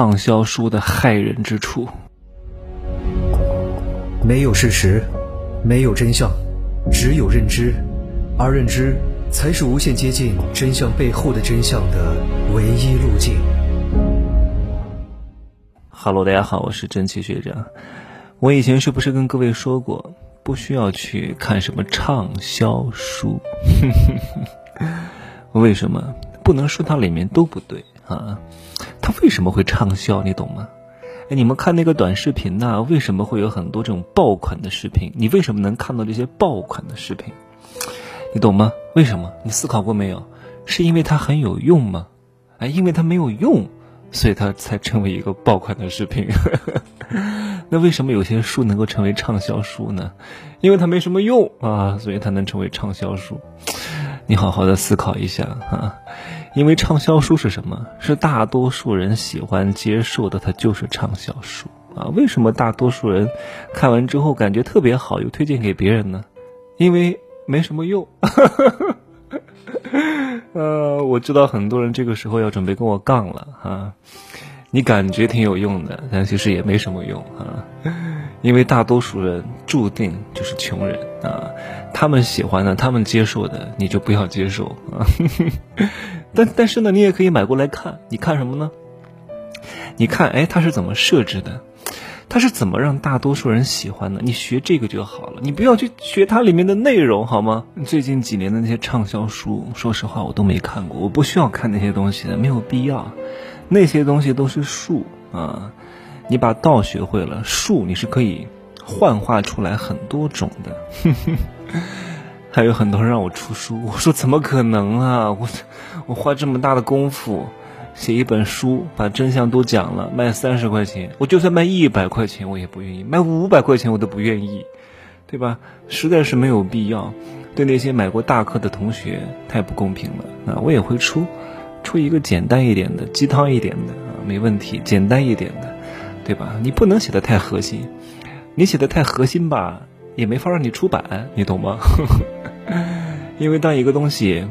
畅销书的害人之处。没有事实，没有真相，只有认知，而认知才是无限接近真相背后的真相的唯一路径。Hello，大家好，我是真奇学长。我以前是不是跟各位说过，不需要去看什么畅销书？为什么？不能说它里面都不对啊？为什么会畅销？你懂吗？哎，你们看那个短视频呢？为什么会有很多这种爆款的视频？你为什么能看到这些爆款的视频？你懂吗？为什么？你思考过没有？是因为它很有用吗？哎，因为它没有用，所以它才成为一个爆款的视频。那为什么有些书能够成为畅销书呢？因为它没什么用啊，所以它能成为畅销书。你好好的思考一下啊。因为畅销书是什么？是大多数人喜欢接受的，它就是畅销书啊。为什么大多数人看完之后感觉特别好，又推荐给别人呢？因为没什么用。呃，我知道很多人这个时候要准备跟我杠了哈。你感觉挺有用的，但其实也没什么用啊。因为大多数人注定就是穷人啊。他们喜欢的，他们接受的，你就不要接受啊。但但是呢，你也可以买过来看。你看什么呢？你看，哎，它是怎么设置的？它是怎么让大多数人喜欢的？你学这个就好了，你不要去学它里面的内容，好吗？最近几年的那些畅销书，说实话我都没看过，我不需要看那些东西的，没有必要。那些东西都是术啊，你把道学会了，术你是可以幻化出来很多种的。还有很多人让我出书，我说怎么可能啊！我我花这么大的功夫写一本书，把真相都讲了，卖三十块钱，我就算卖一百块钱，我也不愿意；卖五百块钱，我都不愿意，对吧？实在是没有必要。对那些买过大课的同学，太不公平了啊！我也会出，出一个简单一点的、鸡汤一点的啊，没问题，简单一点的，对吧？你不能写的太核心，你写的太核心吧，也没法让你出版，你懂吗？因为当一个东西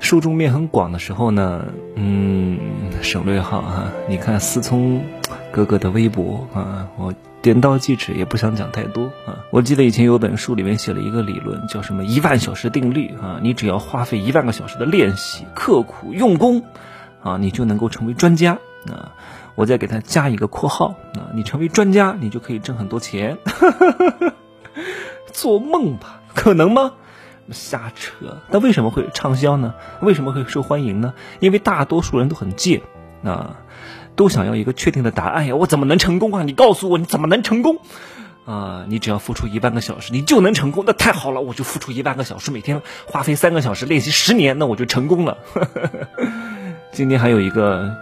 受众面很广的时候呢，嗯，省略号哈，你看思聪哥哥的微博啊，我点到即止，也不想讲太多啊。我记得以前有本书里面写了一个理论，叫什么一万小时定律啊，你只要花费一万个小时的练习，刻苦用功啊，你就能够成为专家啊。我再给他加一个括号啊，你成为专家，你就可以挣很多钱。做梦吧，可能吗？瞎扯！那为什么会畅销呢？为什么会受欢迎呢？因为大多数人都很贱啊，都想要一个确定的答案呀。我怎么能成功啊？你告诉我，你怎么能成功啊？你只要付出一万个小时，你就能成功。那太好了，我就付出一万个小时，每天花费三个小时练习十年，那我就成功了。今天还有一个。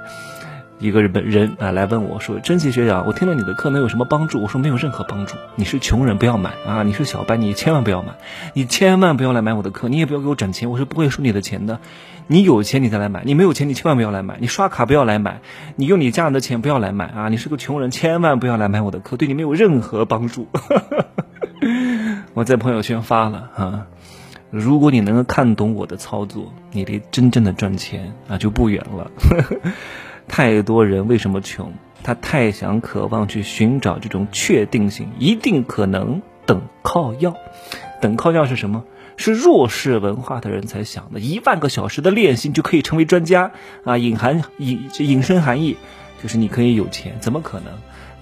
一个日本人啊来问我说：“真奇学长，我听了你的课能有什么帮助？”我说：“没有任何帮助。你是穷人，不要买啊！你是小白，你千万不要买，你千万不要来买我的课，你也不要给我转钱，我是不会收你的钱的。你有钱你再来买，你没有钱你千万不要来买。你刷卡不要来买，你用你家人的钱不要来买啊！你是个穷人，千万不要来买我的课，对你没有任何帮助。我在朋友圈发了啊，如果你能够看懂我的操作，你离真正的赚钱啊就不远了。”太多人为什么穷？他太想渴望去寻找这种确定性，一定可能等靠要。等靠要是什么？是弱势文化的人才想的。一万个小时的练习就可以成为专家啊！隐含隐隐身含义就是你可以有钱，怎么可能？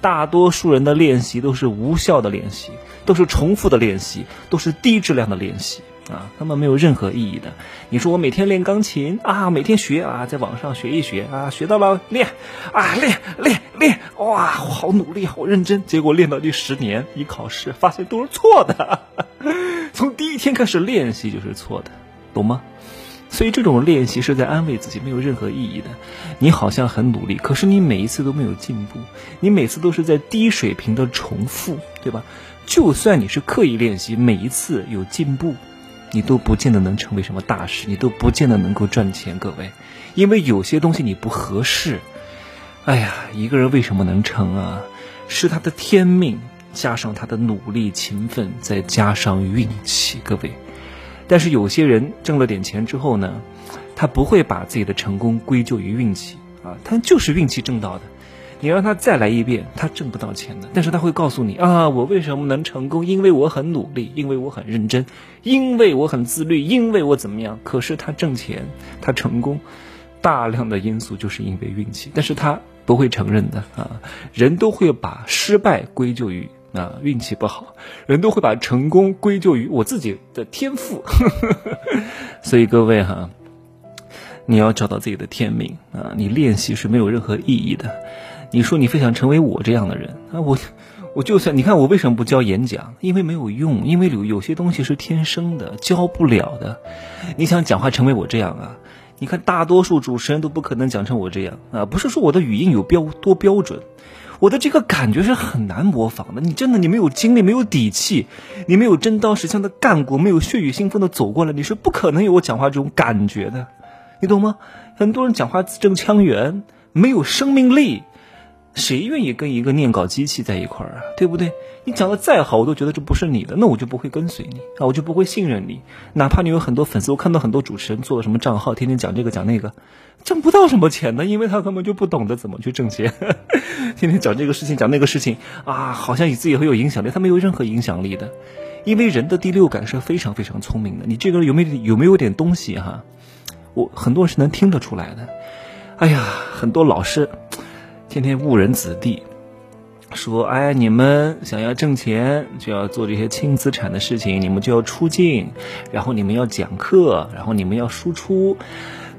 大多数人的练习都是无效的练习，都是重复的练习，都是低质量的练习。啊，他们没有任何意义的。你说我每天练钢琴啊，每天学啊，在网上学一学啊，学到了练啊，练练练，哇，我好努力，好认真。结果练到第十年一考试，发现都是错的。从第一天开始练习就是错的，懂吗？所以这种练习是在安慰自己，没有任何意义的。你好像很努力，可是你每一次都没有进步，你每次都是在低水平的重复，对吧？就算你是刻意练习，每一次有进步。你都不见得能成为什么大事，你都不见得能够赚钱，各位，因为有些东西你不合适。哎呀，一个人为什么能成啊？是他的天命，加上他的努力勤奋，再加上运气，各位。但是有些人挣了点钱之后呢，他不会把自己的成功归咎于运气啊，他就是运气挣到的。你让他再来一遍，他挣不到钱的。但是他会告诉你啊，我为什么能成功？因为我很努力，因为我很认真，因为我很自律，因为我怎么样？可是他挣钱，他成功，大量的因素就是因为运气。但是他不会承认的啊，人都会把失败归咎于啊运气不好，人都会把成功归咎于我自己的天赋。所以各位哈，你要找到自己的天命啊，你练习是没有任何意义的。你说你非想成为我这样的人啊？我，我就算你看我为什么不教演讲？因为没有用，因为有有些东西是天生的，教不了的。你想讲话成为我这样啊？你看大多数主持人都不可能讲成我这样啊！不是说我的语音有标多标准，我的这个感觉是很难模仿的。你真的你没有经历，没有底气，你没有真刀实枪的干过，没有血雨腥风的走过来，你是不可能有我讲话这种感觉的，你懂吗？很多人讲话字正腔圆，没有生命力。谁愿意跟一个念稿机器在一块儿啊？对不对？你讲的再好，我都觉得这不是你的，那我就不会跟随你啊，我就不会信任你。哪怕你有很多粉丝，我看到很多主持人做了什么账号，天天讲这个讲那个，挣不到什么钱的，因为他根本就不懂得怎么去挣钱。天天讲这个事情，讲那个事情啊，好像你自己很有影响力，他没有任何影响力的。因为人的第六感是非常非常聪明的，你这个人有没有有没有点东西哈？我很多人是能听得出来的。哎呀，很多老师。天天误人子弟，说哎，你们想要挣钱，就要做这些轻资产的事情，你们就要出镜，然后你们要讲课，然后你们要输出。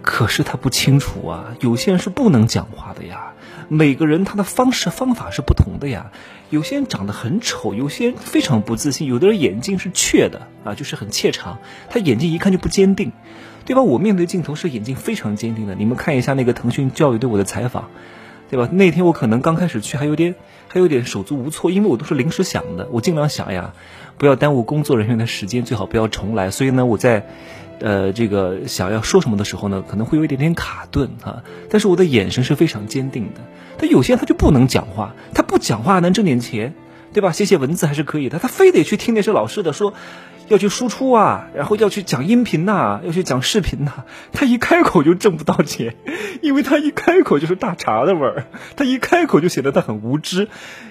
可是他不清楚啊，有些人是不能讲话的呀。每个人他的方式方法是不同的呀。有些人长得很丑，有些人非常不自信，有的人眼睛是怯的啊，就是很怯场，他眼睛一看就不坚定，对吧？我面对镜头是眼睛非常坚定的。你们看一下那个腾讯教育对我的采访。对吧？那天我可能刚开始去还有点，还有点手足无措，因为我都是临时想的，我尽量想呀，不要耽误工作人员的时间，最好不要重来。所以呢，我在，呃，这个想要说什么的时候呢，可能会有一点点卡顿啊。但是我的眼神是非常坚定的。但有些人他就不能讲话，他不讲话能挣点钱，对吧？写写文字还是可以的，他非得去听那些老师的说。要去输出啊，然后要去讲音频呐，要去讲视频呐，他一开口就挣不到钱，因为他一开口就是大碴的味儿，他一开口就显得他很无知。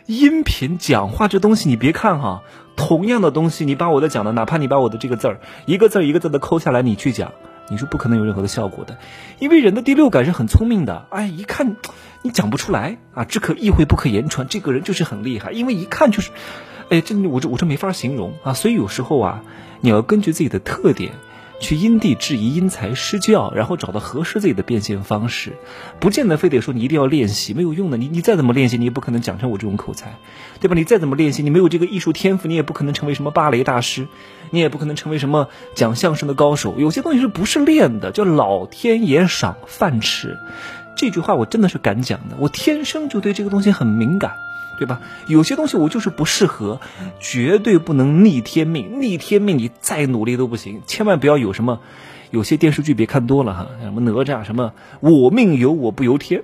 音频讲话这东西，你别看哈，同样的东西，你把我的讲的，哪怕你把我的这个字儿一个字儿一个字的抠下来，你去讲，你是不可能有任何的效果的，因为人的第六感是很聪明的，哎，一看你讲不出来啊，只可意会不可言传，这个人就是很厉害，因为一看就是。哎，这我这我这没法形容啊，所以有时候啊，你要根据自己的特点，去因地制宜、因材施教，然后找到合适自己的变现方式，不见得非得说你一定要练习，没有用的。你你再怎么练习，你也不可能讲成我这种口才，对吧？你再怎么练习，你没有这个艺术天赋，你也不可能成为什么芭蕾大师，你也不可能成为什么讲相声的高手。有些东西是不是练的？叫老天爷赏饭吃，这句话我真的是敢讲的，我天生就对这个东西很敏感。对吧？有些东西我就是不适合，绝对不能逆天命。逆天命，你再努力都不行。千万不要有什么，有些电视剧别看多了哈，什么哪吒，什么我命由我不由天，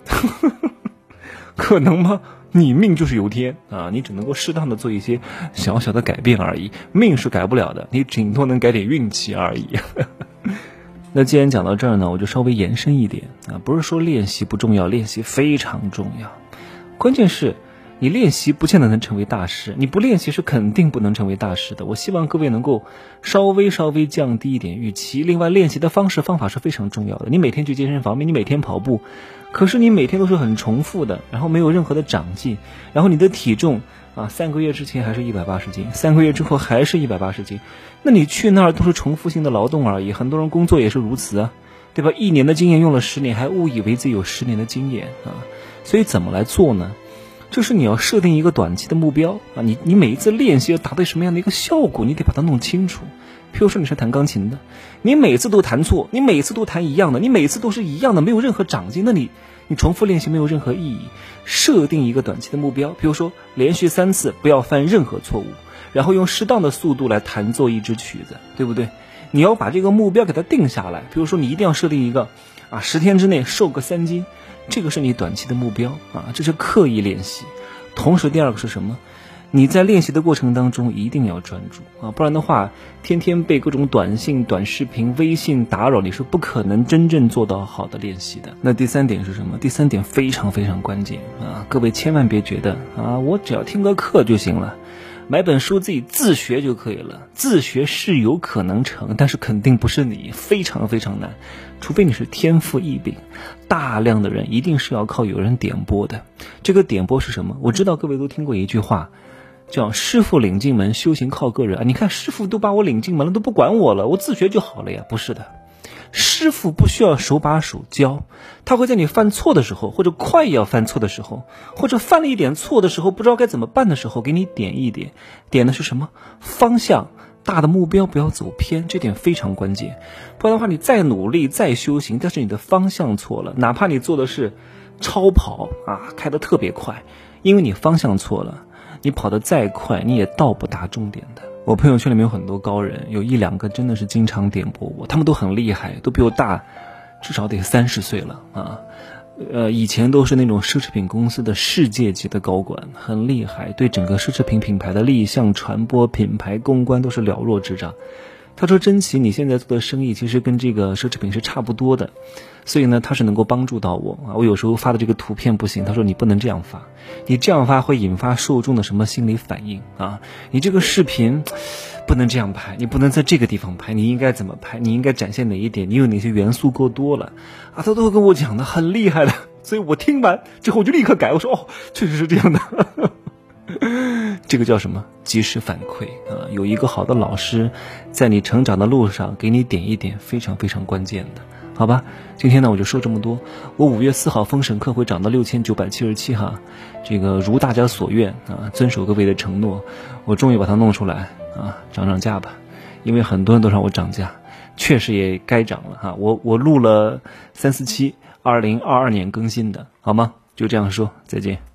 可能吗？你命就是由天啊，你只能够适当的做一些小小的改变而已。命是改不了的，你顶多能改点运气而已。那既然讲到这儿呢，我就稍微延伸一点啊，不是说练习不重要，练习非常重要，关键是。你练习不见得能成为大师，你不练习是肯定不能成为大师的。我希望各位能够稍微稍微降低一点预期。另外，练习的方式方法是非常重要的。你每天去健身房，你每天跑步，可是你每天都是很重复的，然后没有任何的长进，然后你的体重啊，三个月之前还是一百八十斤，三个月之后还是一百八十斤，那你去那儿都是重复性的劳动而已。很多人工作也是如此啊，对吧？一年的经验用了十年，还误以为自己有十年的经验啊。所以怎么来做呢？就是你要设定一个短期的目标啊，你你每一次练习要达到什么样的一个效果，你得把它弄清楚。譬如说你是弹钢琴的，你每次都弹错，你每次都弹一样的，你每次都是一样的，没有任何长进，那你你重复练习没有任何意义。设定一个短期的目标，比如说连续三次不要犯任何错误，然后用适当的速度来弹奏一支曲子，对不对？你要把这个目标给它定下来，比如说你一定要设定一个啊，十天之内瘦个三斤。这个是你短期的目标啊，这是刻意练习。同时，第二个是什么？你在练习的过程当中一定要专注啊，不然的话，天天被各种短信、短视频、微信打扰，你是不可能真正做到好的练习的。那第三点是什么？第三点非常非常关键啊！各位千万别觉得啊，我只要听个课就行了，买本书自己自学就可以了。自学是有可能成，但是肯定不是你，非常非常难。除非你是天赋异禀，大量的人一定是要靠有人点拨的。这个点拨是什么？我知道各位都听过一句话。叫师傅领进门，修行靠个人啊！你看师傅都把我领进门了，都不管我了，我自学就好了呀？不是的，师傅不需要手把手教，他会在你犯错的时候，或者快要犯错的时候，或者犯了一点错的时候，不知道该怎么办的时候，给你点一点，点的是什么方向？大的目标不要走偏，这点非常关键。不然的话，你再努力再修行，但是你的方向错了，哪怕你做的是超跑啊，开的特别快，因为你方向错了。你跑得再快，你也到不达终点的。我朋友圈里面有很多高人，有一两个真的是经常点拨我，他们都很厉害，都比我大，至少得三十岁了啊。呃，以前都是那种奢侈品公司的世界级的高管，很厉害，对整个奢侈品品牌的立项、传播、品牌公关都是了若指掌。他说：“真奇，你现在做的生意其实跟这个奢侈品是差不多的，所以呢，他是能够帮助到我啊。我有时候发的这个图片不行，他说你不能这样发，你这样发会引发受众的什么心理反应啊？你这个视频 不能这样拍，你不能在这个地方拍，你应该怎么拍？你应该展现哪一点？你有哪些元素够多了啊？他都会跟我讲的，很厉害的。所以我听完之后我就立刻改，我说哦，确实是这样的。”这个叫什么？及时反馈啊！有一个好的老师，在你成长的路上给你点一点，非常非常关键的，好吧？今天呢，我就说这么多。我五月四号封神课会涨到六千九百七十七哈，这个如大家所愿啊，遵守各位的承诺，我终于把它弄出来啊，涨涨价吧，因为很多人都让我涨价，确实也该涨了哈。我我录了三四期，二零二二年更新的，好吗？就这样说，再见。